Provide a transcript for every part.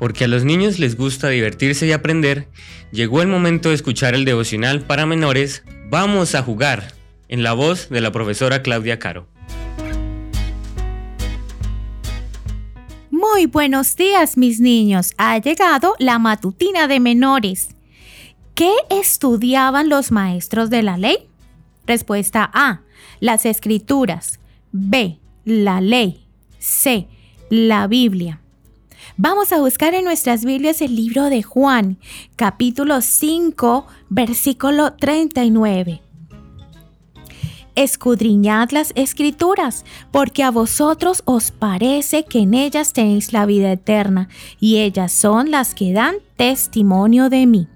porque a los niños les gusta divertirse y aprender, llegó el momento de escuchar el devocional para menores Vamos a jugar, en la voz de la profesora Claudia Caro. Muy buenos días mis niños, ha llegado la matutina de menores. ¿Qué estudiaban los maestros de la ley? Respuesta A, las escrituras. B, la ley. C, la Biblia. Vamos a buscar en nuestras Biblias el libro de Juan, capítulo 5, versículo 39. Escudriñad las escrituras, porque a vosotros os parece que en ellas tenéis la vida eterna, y ellas son las que dan testimonio de mí.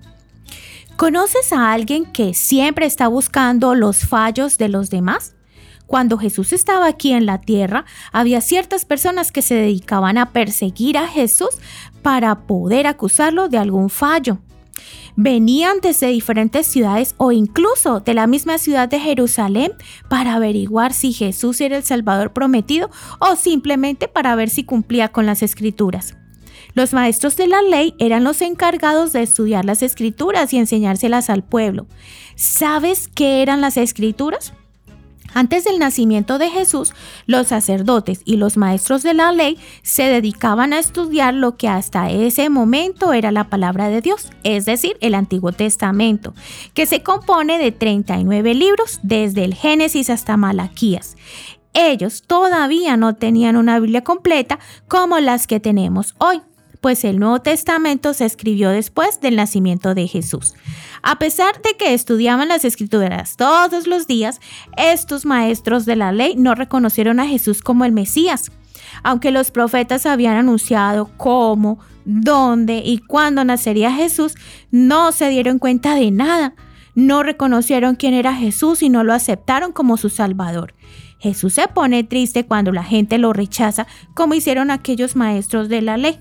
¿Conoces a alguien que siempre está buscando los fallos de los demás? Cuando Jesús estaba aquí en la tierra, había ciertas personas que se dedicaban a perseguir a Jesús para poder acusarlo de algún fallo. Venían desde diferentes ciudades o incluso de la misma ciudad de Jerusalén para averiguar si Jesús era el Salvador prometido o simplemente para ver si cumplía con las escrituras. Los maestros de la ley eran los encargados de estudiar las escrituras y enseñárselas al pueblo. ¿Sabes qué eran las escrituras? Antes del nacimiento de Jesús, los sacerdotes y los maestros de la ley se dedicaban a estudiar lo que hasta ese momento era la palabra de Dios, es decir, el Antiguo Testamento, que se compone de 39 libros desde el Génesis hasta Malaquías. Ellos todavía no tenían una Biblia completa como las que tenemos hoy pues el Nuevo Testamento se escribió después del nacimiento de Jesús. A pesar de que estudiaban las escrituras todos los días, estos maestros de la ley no reconocieron a Jesús como el Mesías. Aunque los profetas habían anunciado cómo, dónde y cuándo nacería Jesús, no se dieron cuenta de nada. No reconocieron quién era Jesús y no lo aceptaron como su Salvador. Jesús se pone triste cuando la gente lo rechaza, como hicieron aquellos maestros de la ley.